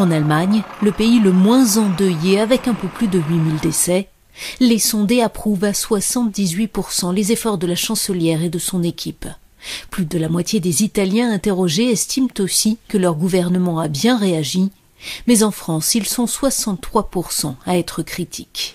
En Allemagne, le pays le moins endeuillé avec un peu plus de 8000 décès, les sondés approuvent à 78% les efforts de la chancelière et de son équipe. Plus de la moitié des Italiens interrogés estiment aussi que leur gouvernement a bien réagi, mais en France, ils sont 63% à être critiques.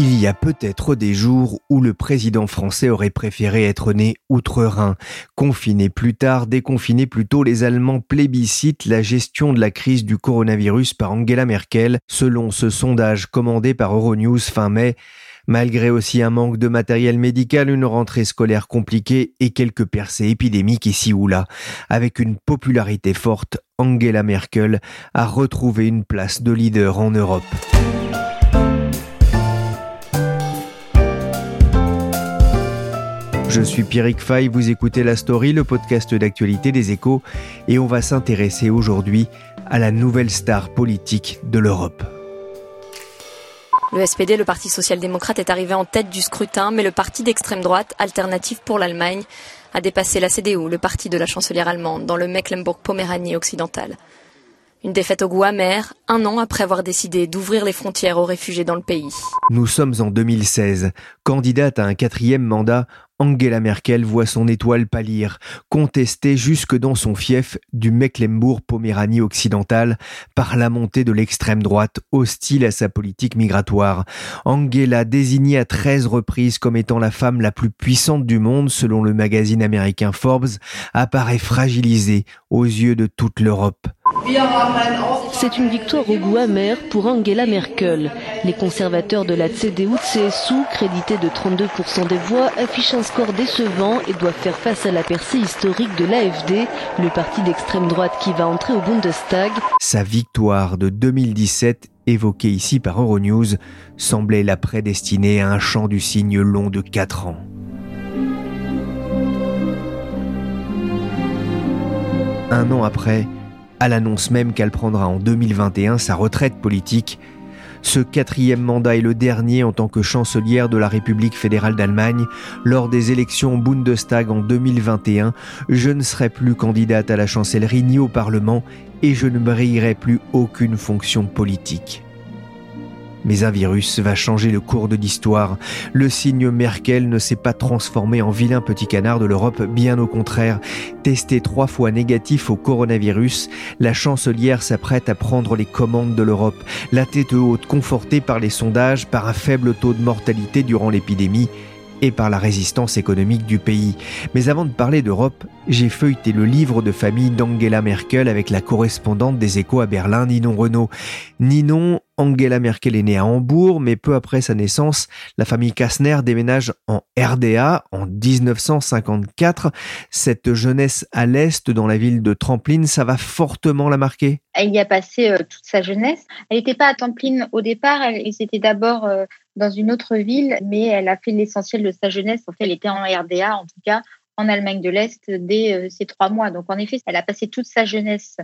Il y a peut-être des jours où le président français aurait préféré être né outre-Rhin. Confiné plus tard, déconfiné plus tôt, les Allemands plébiscitent la gestion de la crise du coronavirus par Angela Merkel, selon ce sondage commandé par Euronews fin mai. Malgré aussi un manque de matériel médical, une rentrée scolaire compliquée et quelques percées épidémiques ici ou là, avec une popularité forte, Angela Merkel a retrouvé une place de leader en Europe. Je suis Pierrick Fay, vous écoutez La Story, le podcast d'actualité des échos, et on va s'intéresser aujourd'hui à la nouvelle star politique de l'Europe. Le SPD, le Parti social-démocrate, est arrivé en tête du scrutin, mais le parti d'extrême droite, Alternative pour l'Allemagne, a dépassé la CDU, le parti de la chancelière allemande, dans le Mecklembourg-Poméranie occidental. Une défaite au goût amer, un an après avoir décidé d'ouvrir les frontières aux réfugiés dans le pays. Nous sommes en 2016. Candidate à un quatrième mandat, Angela Merkel voit son étoile pâlir, contestée jusque dans son fief du Mecklembourg-Poméranie occidental par la montée de l'extrême droite hostile à sa politique migratoire. Angela, désignée à 13 reprises comme étant la femme la plus puissante du monde selon le magazine américain Forbes, apparaît fragilisée aux yeux de toute l'Europe. C'est une victoire au goût amer pour Angela Merkel. Les conservateurs de la CDU-CSU, crédités de 32% des voix, affichent un score décevant et doivent faire face à la percée historique de l'AFD, le parti d'extrême droite qui va entrer au Bundestag. Sa victoire de 2017 évoquée ici par Euronews semblait la prédestiner à un champ du cygne long de 4 ans. Un an après, à l'annonce même qu'elle prendra en 2021 sa retraite politique. Ce quatrième mandat est le dernier en tant que chancelière de la République fédérale d'Allemagne. Lors des élections Bundestag en 2021, je ne serai plus candidate à la chancellerie ni au Parlement et je ne brillerai plus aucune fonction politique. Mais un virus va changer le cours de l'histoire. Le signe Merkel ne s'est pas transformé en vilain petit canard de l'Europe, bien au contraire. Testé trois fois négatif au coronavirus, la chancelière s'apprête à prendre les commandes de l'Europe. La tête haute, confortée par les sondages, par un faible taux de mortalité durant l'épidémie, et par la résistance économique du pays. Mais avant de parler d'Europe, j'ai feuilleté le livre de famille d'Angela Merkel avec la correspondante des échos à Berlin, Ninon Renault. Ninon, Angela Merkel est née à Hambourg, mais peu après sa naissance, la famille Kastner déménage en RDA en 1954. Cette jeunesse à l'est, dans la ville de Tramplin, ça va fortement la marquer Elle y a passé euh, toute sa jeunesse. Elle n'était pas à Tramplin au départ, elle, était d'abord euh, dans une autre ville, mais elle a fait l'essentiel de sa jeunesse. En fait, elle était en RDA, en tout cas en Allemagne de l'Est dès euh, ces trois mois. Donc en effet, elle a passé toute sa jeunesse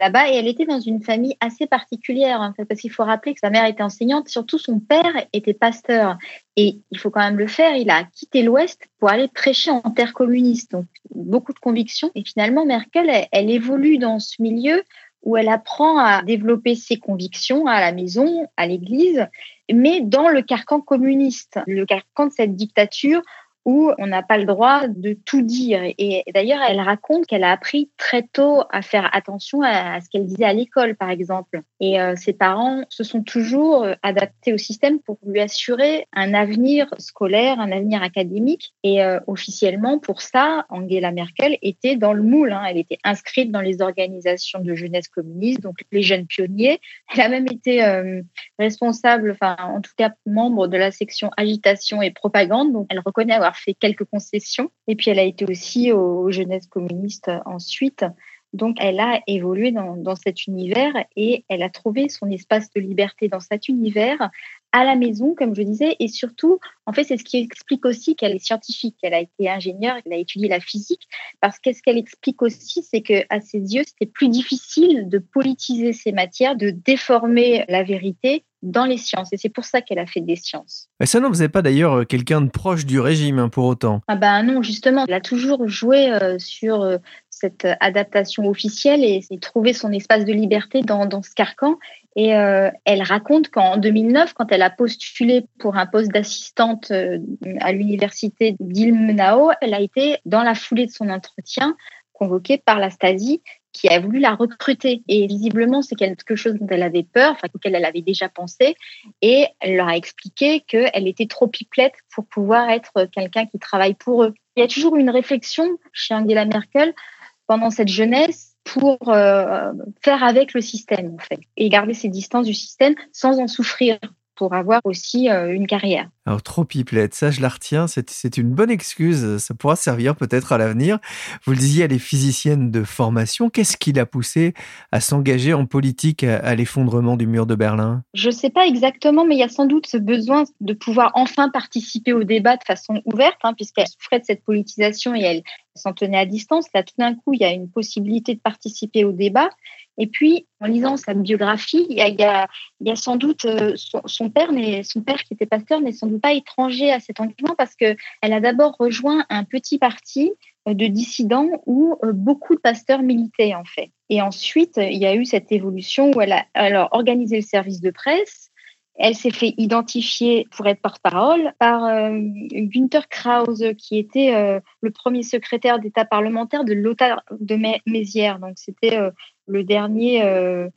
là-bas et elle était dans une famille assez particulière en fait, parce qu'il faut rappeler que sa mère était enseignante, surtout son père était pasteur. Et il faut quand même le faire, il a quitté l'Ouest pour aller prêcher en terre communiste. Donc beaucoup de convictions. Et finalement, Merkel, elle, évolue dans ce milieu où elle apprend à développer ses convictions à la maison, à l'église, mais dans le carcan communiste, le carcan de cette dictature où on n'a pas le droit de tout dire. Et d'ailleurs, elle raconte qu'elle a appris très tôt à faire attention à, ce qu'elle disait à l'école, par exemple. Et euh, ses parents se sont toujours euh, adaptés au système pour lui assurer un avenir scolaire, un avenir académique. Et euh, officiellement, pour ça, Angela Merkel était dans le moule. Hein. Elle était inscrite dans les organisations de jeunesse communiste, donc les jeunes pionniers. Elle a même été responsable, enfin, en tout cas, membre de la section agitation et propagande. Donc, elle reconnaît avoir fait quelques concessions. Et puis elle a été aussi aux jeunesses communistes ensuite. Donc, elle a évolué dans, dans, cet univers et elle a trouvé son espace de liberté dans cet univers à la maison, comme je disais, et surtout, en fait, c'est ce qui explique aussi qu'elle est scientifique, qu'elle a été ingénieure, qu'elle a étudié la physique, parce qu'est-ce qu'elle explique aussi, c'est que à ses yeux, c'était plus difficile de politiser ces matières, de déformer la vérité dans les sciences, et c'est pour ça qu'elle a fait des sciences. Mais ça n'en faisait pas d'ailleurs quelqu'un de proche du régime, hein, pour autant. Ah ben non, justement, elle a toujours joué euh, sur euh, cette adaptation officielle et, trouvé son espace de liberté dans, dans ce carcan. Et euh, elle raconte qu'en 2009, quand elle a postulé pour un poste d'assistante euh, à l'université d'Ilmenau, elle a été, dans la foulée de son entretien, convoquée par la Stasi qui a voulu la recruter. Et visiblement, c'est quelque chose dont elle avait peur, enfin, auquel elle avait déjà pensé. Et elle leur a expliqué qu'elle était trop pipelette pour pouvoir être quelqu'un qui travaille pour eux. Il y a toujours une réflexion chez Angela Merkel pendant cette jeunesse pour euh, faire avec le système en fait et garder ses distances du système sans en souffrir pour avoir aussi euh, une carrière. Alors, trop pipelette, ça je la retiens, c'est une bonne excuse, ça pourra servir peut-être à l'avenir. Vous le disiez, elle est physicienne de formation. Qu'est-ce qui l'a poussée à s'engager en politique à, l'effondrement du mur de Berlin? Je ne sais pas exactement, mais il y a sans doute ce besoin de pouvoir enfin participer au débat de façon ouverte, hein, puisqu'elle souffrait de cette politisation et elle s'en tenait à distance. Là, tout d'un coup, il y a une possibilité de participer au débat. Et puis, en lisant sa biographie, il y a, sans doute euh, son, père, mais son père qui était pasteur n'est sans doute pas étranger à cet engagement parce qu'elle a d'abord rejoint un petit parti euh, de dissidents où euh, beaucoup de pasteurs militaient en fait. Et ensuite, il y a eu cette évolution où elle a alors organisé le service de presse, elle s'est fait identifier pour être porte-parole par euh, Günther Krause, qui était euh, le premier secrétaire d'État parlementaire de Lothar de Mézières. Donc, c'était euh, le dernier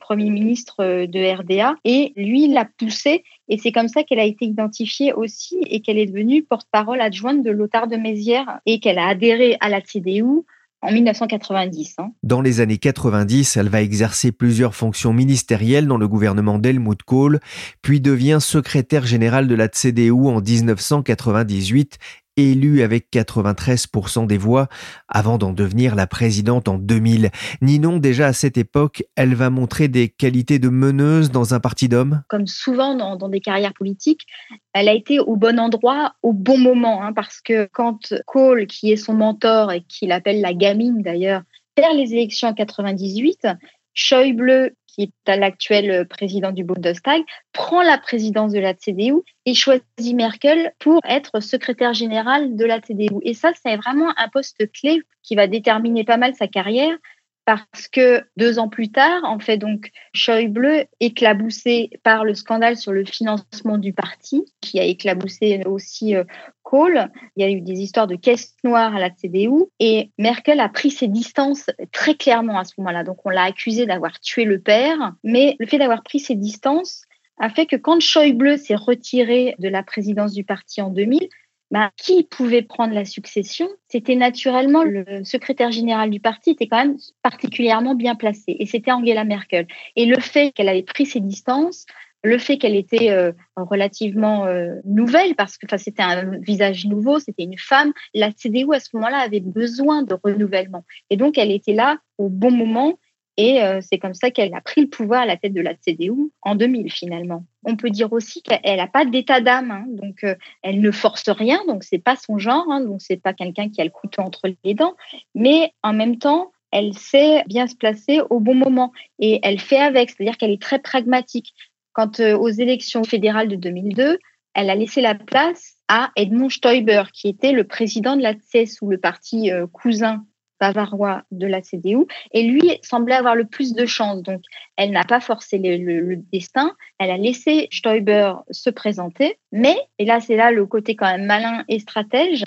premier ministre de RDA. Et lui, l'a poussé. Et c'est comme ça qu'elle a été identifiée aussi et qu'elle est devenue porte-parole adjointe de Lothar de Mézières et qu'elle a adhéré à la CDU en 1990. Hein. Dans les années 90, elle va exercer plusieurs fonctions ministérielles dans le gouvernement d'Helmut Kohl, puis devient secrétaire générale de la CDU en 1998 élue avec 93% des voix avant d'en devenir la présidente en 2000. Ninon, déjà à cette époque, elle va montrer des qualités de meneuse dans un parti d'hommes? Comme souvent dans, des carrières politiques, elle a été au bon endroit au bon moment, hein, parce que quand Kohl, qui est son mentor et qui l'appelle la gamine d'ailleurs, perd les élections en 98, Schäuble, qui est l'actuel président du Bundestag, prend la présidence de la CDU et choisit Merkel pour être secrétaire général de la CDU. Et ça, c'est vraiment un poste clé qui va déterminer pas mal sa carrière parce que deux ans plus tard, en fait, donc, Schäuble, éclaboussé par le scandale sur le financement du parti, qui a éclaboussé aussi euh, Kohl, il y a eu des histoires de caisse noire à la CDU, et Merkel a pris ses distances très clairement à ce moment-là. Donc, on l'a accusé d'avoir tué le père, mais le fait d'avoir pris ses distances a fait que quand Schäuble s'est retiré de la présidence du parti en 2000, bah, qui pouvait prendre la succession C'était naturellement le secrétaire général du parti était quand même particulièrement bien placé et c'était Angela Merkel. Et le fait qu'elle avait pris ses distances, le fait qu'elle était euh, relativement euh, nouvelle parce que c'était un visage nouveau, c'était une femme, la CDU à ce moment-là avait besoin de renouvellement et donc elle était là au bon moment et euh, c'est comme ça qu'elle a pris le pouvoir à la tête de la CDU en 2000 finalement. On peut dire aussi qu'elle n'a pas d'état d'âme, hein, donc euh, elle ne force rien, donc c'est pas son genre, hein, donc c'est pas quelqu'un qui a le couteau entre les dents, mais en même temps, elle sait bien se placer au bon moment et elle fait avec, c'est-à-dire qu'elle est très pragmatique. Quant euh, aux élections fédérales de 2002, elle a laissé la place à Edmund Stoiber, qui était le président de la CSU, le parti cousin bavarois de la CDU, et lui semblait avoir le plus de chance. Donc, elle n'a pas forcé le, destin, elle a laissé Stoiber se présenter, mais, et là c'est là le côté quand même malin et stratège,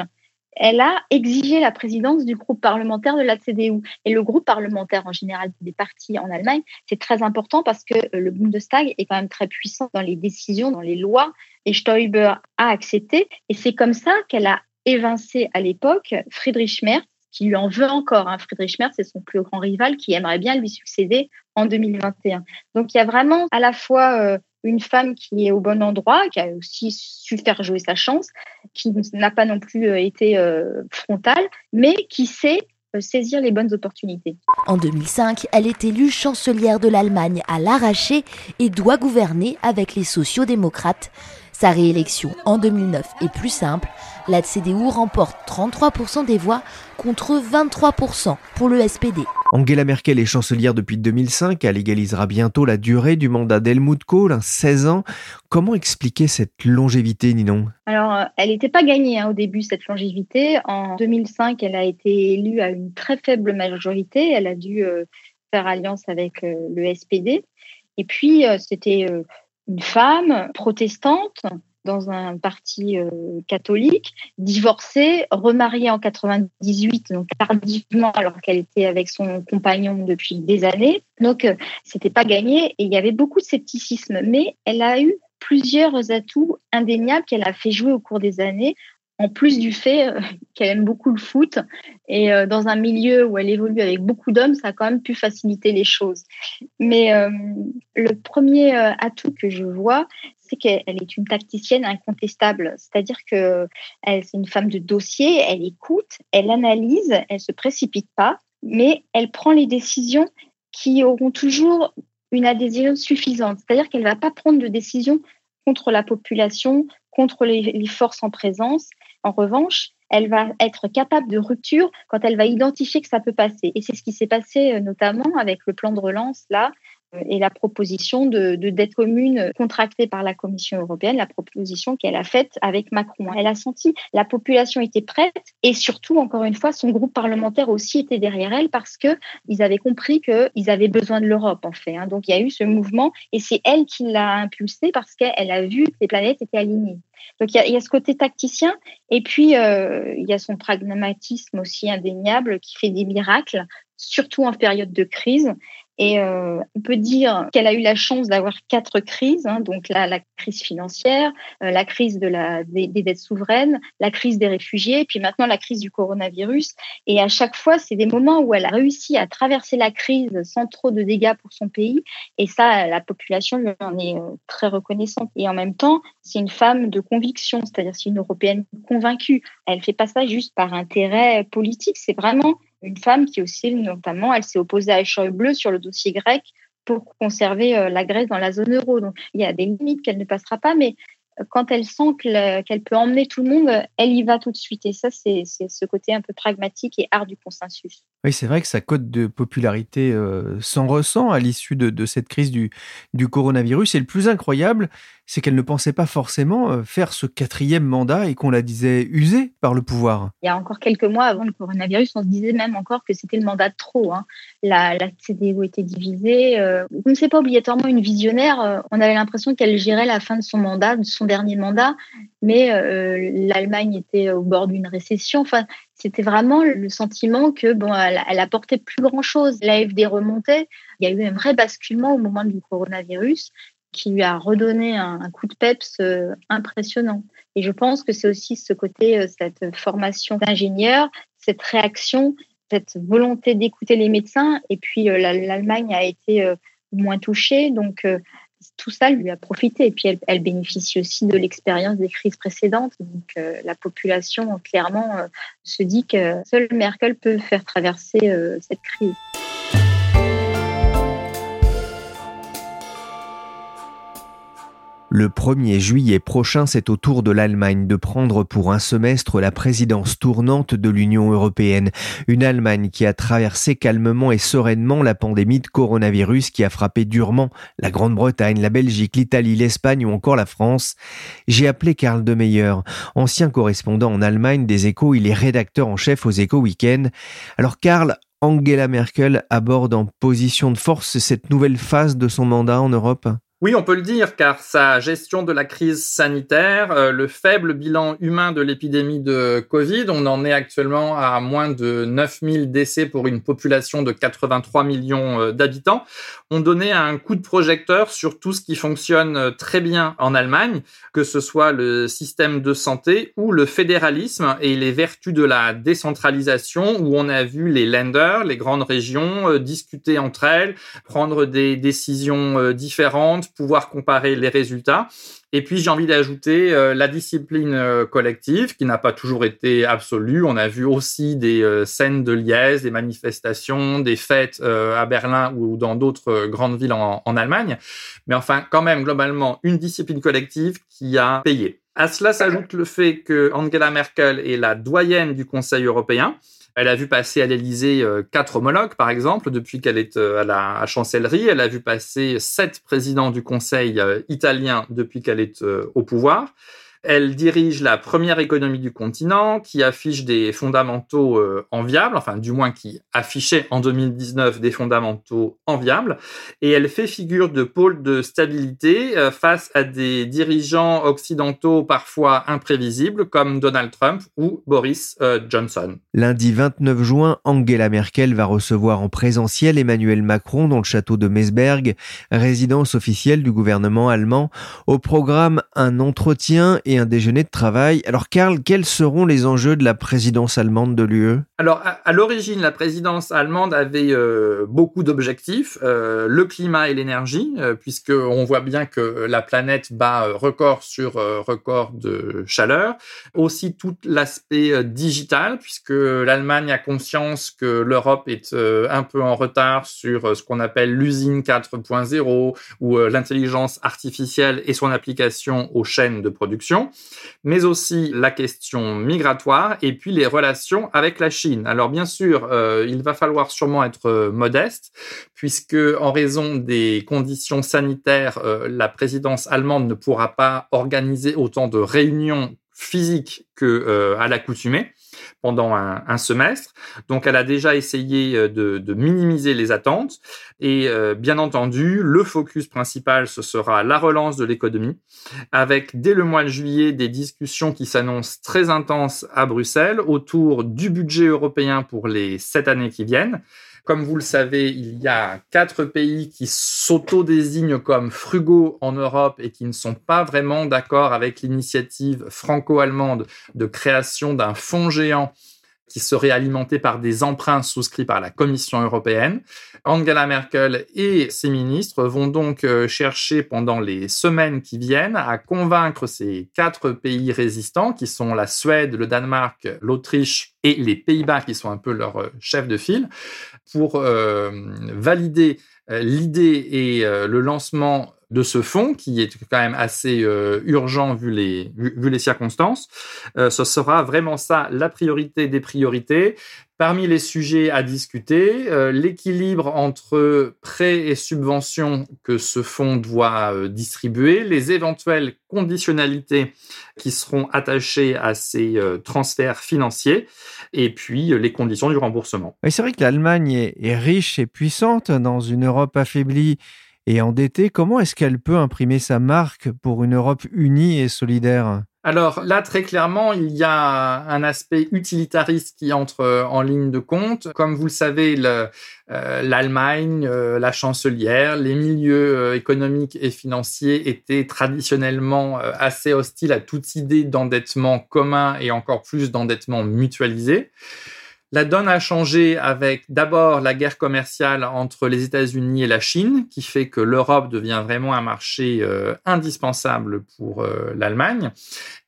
elle a exigé la présidence du groupe parlementaire de la CDU. Et le groupe parlementaire en général des partis en Allemagne, c'est très important parce que euh, le Bundestag est quand même très puissant dans les décisions, dans les lois, et Stoiber a accepté. Et c'est comme ça qu'elle a évincé à l'époque Friedrich Merz, qui lui en veut encore. Hein. Friedrich Merz, c'est son plus grand rival qui aimerait bien lui succéder en 2021. Donc il y a vraiment à la fois euh, une femme qui est au bon endroit, qui a aussi su faire jouer sa chance, qui n'a pas non plus été frontale, mais qui sait saisir les bonnes opportunités. En 2005, elle est élue chancelière de l'Allemagne à l'arraché et doit gouverner avec les sociaux-démocrates. Sa réélection en 2009 est plus simple. La CDU remporte 33% des voix contre 23% pour le SPD. Angela Merkel est chancelière depuis 2005. Elle égalisera bientôt la durée du mandat d'Helmut Kohl, 16 ans. Comment expliquer cette longévité, Ninon? Alors, euh, elle n'était pas gagnée hein, au début, cette longévité. En 2005, elle a été élue à une très faible majorité. Elle a dû euh, faire alliance avec euh, le SPD. Et puis, c'était une femme protestante dans un parti euh, catholique, divorcée, remariée en 98, donc tardivement alors qu'elle était avec son compagnon depuis des années. Donc euh, c'était pas gagné et il y avait beaucoup de scepticisme, mais elle a eu plusieurs atouts indéniables qu'elle a fait jouer au cours des années en plus du fait euh, qu'elle aime beaucoup le foot et euh, dans un milieu où elle évolue avec beaucoup d'hommes, ça a quand même pu faciliter les choses. Mais le premier atout que je vois, c'est qu'elle est une tacticienne incontestable. C'est-à-dire que c'est une femme de dossier, elle écoute, elle analyse, elle se précipite pas, mais elle prend les décisions qui auront toujours une adhésion suffisante. C'est-à-dire qu'elle va pas prendre de décision contre la population, contre les forces en présence. En revanche, elle va être capable de rupture quand elle va identifier que ça peut passer. Et c'est ce qui s'est passé euh, notamment avec le plan de relance là et la proposition de, dette commune contractée par la Commission européenne, la proposition qu'elle a faite avec Macron. Elle a senti la population était prête et surtout, encore une fois, son groupe parlementaire aussi était derrière elle parce que ils avaient compris qu'ils avaient besoin de l'Europe en fait. Hein. Donc il y a eu ce mouvement et c'est elle qui l'a impulsé parce qu'elle a vu que les planètes étaient alignées. Donc il y, a, ce côté tacticien et puis euh, il y a son pragmatisme aussi indéniable qui fait des miracles, surtout en période de crise. Et euh, on peut dire qu'elle a eu la chance d'avoir quatre crises, hein, donc la, la, crise financière, euh, la crise de la, des, des, dettes souveraines, la crise des réfugiés, puis maintenant la crise du coronavirus. Et à chaque fois, c'est des moments où elle a réussi à traverser la crise sans trop de dégâts pour son pays. Et ça, la population lui en est euh, très reconnaissante. Et en même temps, c'est une femme de conviction, c'est-à-dire c'est une européenne convaincue. Elle fait pas ça juste par intérêt politique, c'est vraiment une femme qui aussi, notamment, elle s'est opposée à Schäuble sur le dossier grec pour conserver euh, la Grèce dans la zone euro. Donc, il y a des limites qu'elle ne passera pas, mais euh, quand elle sent qu'elle peut emmener tout le monde, elle y va tout de suite. Et ça, c'est ce côté un peu pragmatique et art du consensus. Oui, c'est vrai que sa cote de popularité euh, s'en ressent à l'issue de, cette crise du, coronavirus. Et le plus incroyable, c'est qu'elle ne pensait pas forcément euh, faire ce quatrième mandat et qu'on la disait usée par le pouvoir. Il y a encore quelques mois avant le coronavirus, on se disait même encore que c'était le mandat de trop. Hein. La, la CDU était divisée. Euh, ne sait pas obligatoirement une visionnaire. on avait l'impression qu'elle gérait la fin de son mandat, de son dernier mandat, mais l'Allemagne était au bord d'une récession. Enfin, c'était vraiment le sentiment que bon, elle, elle apportait plus grand chose. L'AFD remontait. Il y a eu un vrai basculement au moment du coronavirus qui lui a redonné un, coup de peps euh, impressionnant. Et je pense que c'est aussi ce côté, euh, cette formation d'ingénieur, cette réaction, cette volonté d'écouter les médecins. Et puis euh, l'Allemagne a été moins touchée, donc tout ça lui a profité. Et puis, elle, bénéficie aussi de l'expérience des crises précédentes. Donc, euh, la population, clairement, euh, se dit que seule Merkel peut faire traverser euh, cette crise. Le 1er juillet prochain, c'est au tour de l'Allemagne de prendre pour un semestre la présidence tournante de l'Union européenne. Une Allemagne qui a traversé calmement et sereinement la pandémie de coronavirus qui a frappé durement la Grande-Bretagne, la Belgique, l'Italie, l'Espagne ou encore la France. J'ai appelé Karl de Meyer, ancien correspondant en Allemagne des Échos, il est rédacteur en chef aux Échos Week-end. Alors Karl, Angela Merkel aborde en position de force cette nouvelle phase de son mandat en Europe? Oui, on peut le dire, car sa gestion de la crise sanitaire, euh, le faible bilan humain de l'épidémie de Covid, on en est actuellement à moins de 9000 décès pour une population de 83 millions euh, d'habitants, ont donné un coup de projecteur sur tout ce qui fonctionne euh, très bien en Allemagne, que ce soit le système de santé ou le fédéralisme et les vertus de la décentralisation, où on a vu les lenders, les grandes régions, discuter entre elles, prendre des décisions différentes, pouvoir comparer les résultats. Et puis j'ai envie d'ajouter euh, la discipline euh, collective qui n'a pas toujours été absolue. On a vu aussi des euh, scènes de liesse, des manifestations, des fêtes à Berlin ou dans d'autres grandes villes en, en, Allemagne. Mais enfin, quand même, globalement, une discipline collective qui a payé. À cela s'ajoute le fait que Angela Merkel est la doyenne du Conseil européen. Elle a vu passer à l'Élysée euh, quatre homologues, par exemple, depuis qu'elle est euh, à la chancellerie. Elle a vu passer sept présidents du Conseil euh, italien depuis qu'elle est au pouvoir. Elle dirige la première économie du continent qui affiche des fondamentaux euh, enviables, enfin du moins qui affichait en 2019 des fondamentaux enviables, et elle fait figure de pôle de stabilité euh, face à des dirigeants occidentaux parfois imprévisibles comme Donald Trump ou Boris euh, Johnson. Lundi 29 juin, Angela Merkel va recevoir en présentiel Emmanuel Macron dans le château de résidence officielle du gouvernement programme, un entretien et un déjeuner de travail. Alors Karl, quels seront les enjeux de la présidence allemande de l'UE Alors à, l'origine, la présidence allemande avait euh, beaucoup d'objectifs, euh, le climat et l'énergie, euh, puisque on voit bien que la planète bat record sur record de chaleur. Aussi tout l'aspect digital, puisque l'Allemagne a conscience que l'Europe est un peu en retard sur ce qu'on appelle l'usine 4.0 ou l'intelligence artificielle et son application aux chaînes de production mais aussi la question migratoire et puis les relations avec la Chine. Alors bien sûr, euh, il va falloir sûrement être euh, modeste, puisque en raison des conditions sanitaires, euh, la présidence allemande ne pourra pas organiser autant de réunions physiques que à l'accoutumée pendant un, semestre. Donc, elle a déjà essayé euh, de, minimiser les attentes. Et euh, bien entendu, le focus principal, ce sera la relance de l'économie, avec dès le mois de juillet des discussions qui s'annoncent très intenses à Bruxelles autour du budget européen pour les sept années qui viennent. Comme vous le savez, il y a quatre pays qui s'auto-désignent comme frugaux en Europe et qui ne sont pas vraiment d'accord avec l'initiative franco-allemande de création d'un fonds géant qui serait alimenté par des emprunts souscrits par la Commission européenne. Angela Merkel et ses ministres vont donc euh, chercher pendant les semaines qui viennent à convaincre ces quatre pays résistants, qui sont la Suède, le Danemark, l'Autriche et les Pays-Bas, qui sont un peu leurs euh, chefs de file, pour euh, valider l'idée et le lancement de ce fonds, qui est quand même assez euh, urgent vu les, circonstances. Euh, ce sera vraiment ça la priorité des priorités. Parmi les sujets à discuter, euh, l'équilibre entre prêts et subventions que ce fonds doit distribuer, les éventuelles conditionnalités qui seront attachées à ces transferts financiers, et puis les conditions du remboursement. c'est vrai que l'Allemagne est riche et puissante dans une Europe affaiblie et endettée, comment est-ce qu'elle peut imprimer sa marque pour une Europe unie et solidaire? Alors là, très clairement, il y a un aspect utilitariste qui entre euh, en ligne de compte. Comme vous le savez, euh, l'Allemagne, euh, la chancelière, les milieux économiques et financiers étaient traditionnellement assez hostiles à toute idée d'endettement commun et encore plus d'endettement mutualisé. La donne a changé avec d'abord la guerre commerciale entre les États-Unis et la Chine, qui fait que l'Europe devient vraiment un marché euh, indispensable pour euh, l'Allemagne.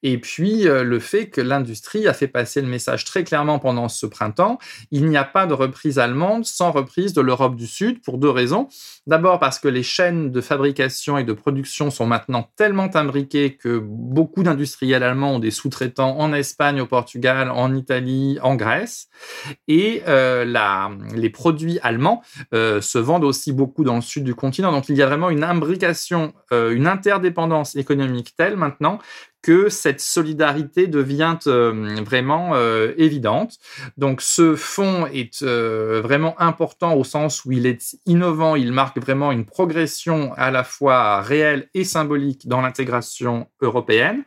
Et puis euh, le fait que l'industrie a fait passer le message très clairement pendant ce printemps, il n'y a pas de reprise allemande sans reprise de l'Europe du Sud pour deux raisons. D'abord parce que les chaînes de fabrication et de production sont maintenant tellement imbriquées que beaucoup d'industriels allemands ont des sous-traitants en Espagne, au Portugal, en Italie, en Grèce. Et euh, les produits allemands euh, se vendent aussi beaucoup dans le sud du continent. Donc il y a vraiment une imbrication, euh, une interdépendance économique telle maintenant que cette solidarité devient euh, vraiment euh, évidente. Donc ce fonds est euh, vraiment important au sens où il est innovant, il marque vraiment une progression à la fois réelle et symbolique dans l'intégration européenne.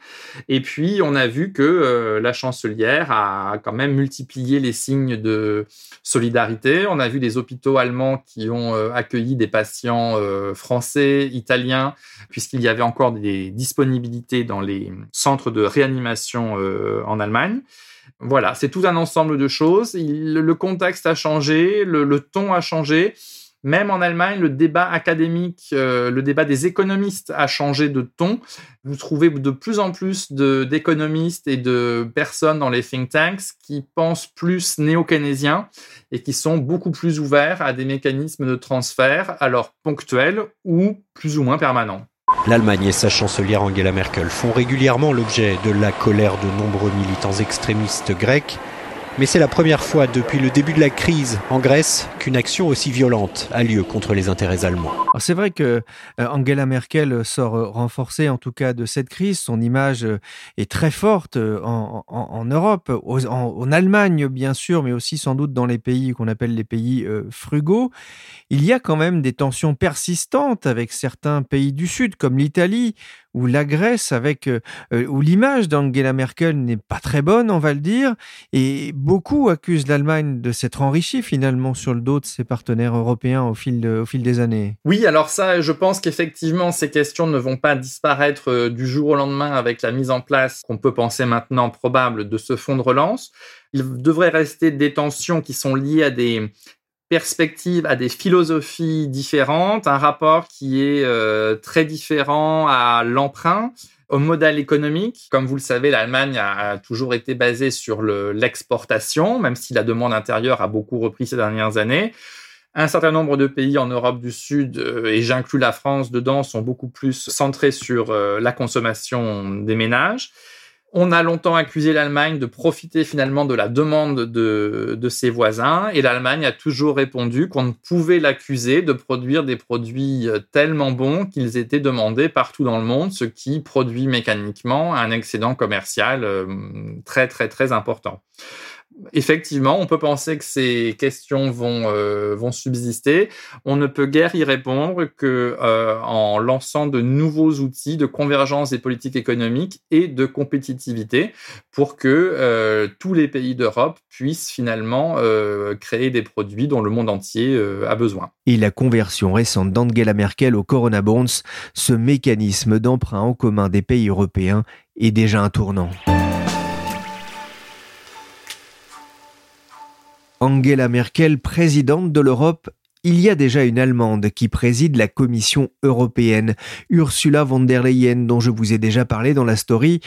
Et puis on a vu que la chancelière a quand même multiplié les signes de solidarité. On a vu des hôpitaux allemands qui ont accueilli des patients français, italiens, puisqu'il y avait encore des disponibilités dans les centre de réanimation euh, en Allemagne. Voilà, c'est tout un ensemble de choses. le contexte a changé, le, ton a changé. Même en Allemagne, le débat académique, euh, le débat des économistes a changé de ton. Vous trouvez de plus en plus d'économistes et de personnes dans les think tanks qui pensent plus néo-keynésiens et qui sont beaucoup plus ouverts à des mécanismes de transfert, alors ponctuels ou plus ou moins permanents. L'Allemagne et sa chancelière Angela Merkel font régulièrement l'objet de la colère de nombreux militants extrémistes grecs mais c'est la première fois depuis le début de la crise en Grèce qu'une action aussi violente a lieu contre les intérêts allemands. C'est vrai que euh, Angela Merkel sort euh, renforcée en tout cas de cette crise. Son image euh, est très forte en, Europe, en, Allemagne bien sûr, mais aussi sans doute dans les pays qu'on appelle les pays frugaux. Il y a quand même des tensions persistantes avec certains pays du Sud comme l'Italie où la Grèce, avec euh, euh, où l'image d'Angela Merkel n'est pas très bonne, on va le dire, et beaucoup accusent l'Allemagne de s'être enrichie finalement sur le dos de ses partenaires européens au fil, au fil des années. Oui, alors ça, je pense qu'effectivement, ces questions ne vont pas disparaître euh, du jour au lendemain avec la mise en place qu'on peut penser maintenant probable de ce fonds de relance. Il devrait rester des tensions qui sont liées à des perspective à des philosophies différentes, un rapport qui est euh, très différent à l'emprunt, au modèle économique. Comme vous le savez, l'Allemagne a, toujours été basée sur l'exportation, même si la demande intérieure a beaucoup repris ces dernières années. Un certain nombre de pays en Europe du Sud, euh, et j'inclus la France dedans, sont beaucoup plus centrés sur euh, la consommation des ménages. On a longtemps accusé l'Allemagne de profiter finalement de la demande de, ses voisins et l'Allemagne a toujours répondu qu'on ne pouvait l'accuser de produire des produits euh, tellement bons qu'ils étaient demandés partout dans le monde, ce qui produit mécaniquement un excédent commercial euh, très très très important effectivement, on peut penser que ces questions vont, euh, vont subsister. On ne peut guère y répondre que euh, en lançant de nouveaux outils de convergence des politiques économiques et de compétitivité pour que euh, tous les pays d'Europe puissent finalement créer des produits dont le monde entier a besoin. Et la conversion récente d'Angela Merkel au Corona Bonds, ce mécanisme d'emprunt en commun des pays européens, est déjà un tournant. Angela Merkel, présidente de l'Europe, il y a déjà une Allemande qui préside la Commission européenne, Ursula von der Leyen, dont je vous ai déjà parlé dans la story.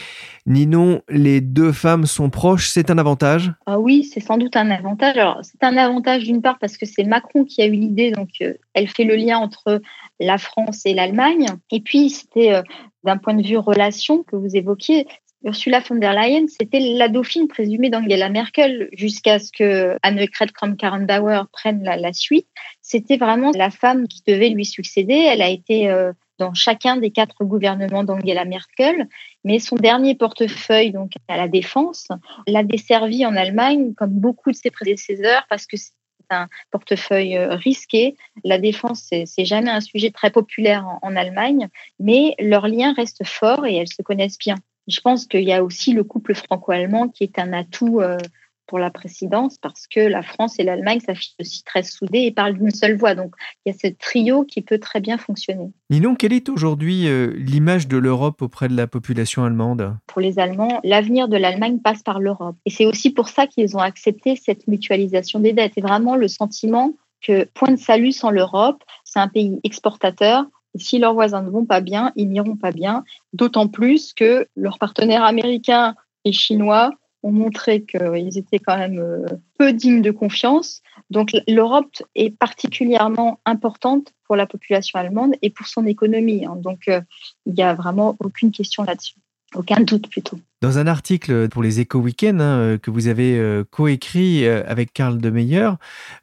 Ninon, les deux femmes sont proches, c'est un avantage? Ah Oui, c'est sans doute un avantage. Alors, c'est un avantage d'une part parce que c'est Macron qui a eu l'idée, donc euh, elle fait le lien entre la France et l'Allemagne. Et puis, c'était euh, d'un point de vue relation que vous évoquiez, Ursula von der Leyen, c'était la dauphine présumée d'Angela Merkel jusqu'à ce que Annegret Kramp-Karrenbauer prenne la, suite. C'était vraiment la femme qui devait lui succéder. Elle a été euh, dans chacun des quatre gouvernements d'Angela Merkel, mais son dernier portefeuille, donc à la défense, l'a desservi en Allemagne comme beaucoup de ses prédécesseurs parce que c'est un portefeuille euh, risqué. La défense, c'est jamais un sujet très populaire en Allemagne, mais leurs liens restent forts et elles se connaissent bien. Je pense qu'il y a aussi le couple franco-allemand qui est un atout euh, pour la présidence parce que la France et l'Allemagne s'affichent aussi très soudées et parlent d'une seule voix. Donc il y a ce trio qui peut très bien fonctionner. Ninon, quelle est aujourd'hui euh, l'image de l'Europe auprès de la population allemande? Pour les Allemands, l'avenir de l'Allemagne passe par l'Europe. Et c'est aussi pour ça qu'ils ont accepté cette mutualisation des dettes. Et vraiment le sentiment que point de salut sans l'Europe, c'est un pays exportateur, si leurs voisins ne vont pas bien, ils n'iront pas bien, d'autant plus que leurs partenaires américains et chinois ont montré qu'ils étaient quand même euh, peu dignes de confiance. Donc l'Europe est particulièrement importante pour la population allemande et pour son économie. Hein. Donc euh, il n'y a vraiment aucune question là-dessus. Aucun doute plutôt. Dans un article pour les Éco Weekends hein, euh, que vous avez coécrit avec Karl de Meyer,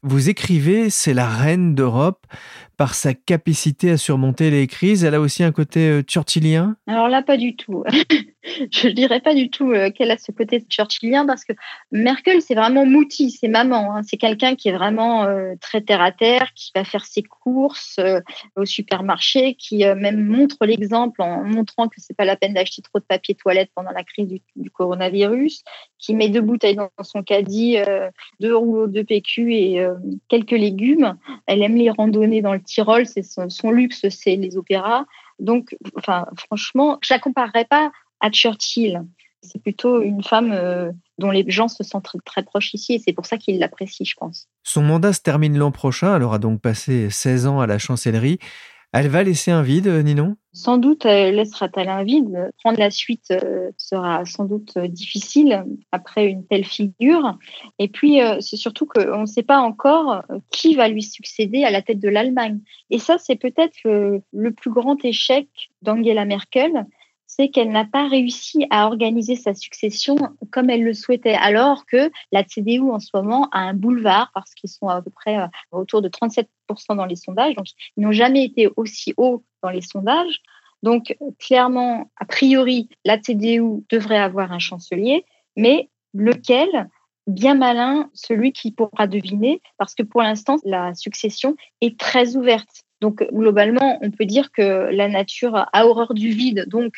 vous écrivez C'est la reine d'Europe par sa capacité à surmonter les crises. Elle a aussi un côté euh, churchillien? Alors là, pas du tout. je ne dirais pas du tout euh, qu'elle a ce côté churchillien parce que Merkel, c'est vraiment Mouti, c'est maman. Hein. C'est quelqu'un qui est vraiment euh, très terre à terre, qui va faire ses courses au supermarché, qui même montre l'exemple en montrant que c'est pas la peine d'acheter trop de papier toilette pendant la crise du, coronavirus, qui met deux bouteilles dans son caddie, deux rouleaux de PQ et quelques légumes. Elle aime les randonnées dans le Tyrol, c'est son, luxe, c'est les opéras. Donc, enfin, franchement, je la comparerais pas à Churchill. C'est plutôt une femme euh, dont les gens se sentent très, proches ici et c'est pour ça qu'ils l'apprécient, je pense. Son mandat se termine l'an prochain, elle aura donc passé 16 ans à la chancellerie. Elle va laisser un vide, Ninon? Sans doute laissera-t-elle un vide. Prendre la suite euh, sera sans doute difficile après une telle figure. Et puis, euh, c'est surtout qu'on ne sait pas encore euh, qui va lui succéder à la tête de l'Allemagne. Et ça, c'est peut-être le plus grand échec d'Angela Merkel, c'est qu'elle n'a pas réussi à organiser sa succession comme elle le souhaitait, alors que la CDU en ce moment a un boulevard parce qu'ils sont à peu près euh, autour de 37% dans les sondages, donc ils n'ont jamais été aussi hauts dans les sondages. Donc clairement, a priori, la CDU devrait avoir un chancelier, mais lequel? Bien malin, celui qui pourra deviner, parce que pour l'instant, la succession est très ouverte. Donc globalement, on peut dire que la nature a horreur du vide. Donc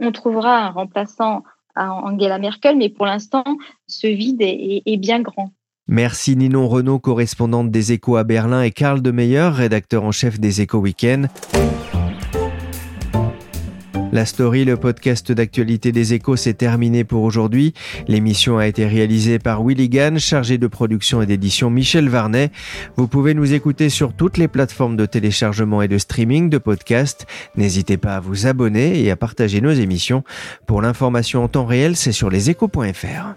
on trouvera un remplaçant à Angela Merkel, mais pour l'instant, ce vide est, bien grand. Merci Ninon Renaud, correspondante des Échos à Berlin, et Karl de Meyer, rédacteur en chef des Échos Week-end. La story, le podcast d'actualité des échos, s'est terminé pour aujourd'hui. L'émission a été réalisée par Willy Gann, chargé de production et d'édition Michel Varnet. Vous pouvez nous écouter sur toutes les plateformes de téléchargement et de streaming de podcasts. N'hésitez pas à vous abonner et à partager nos émissions. Pour l'information en temps réel, c'est sur leséchos.fr.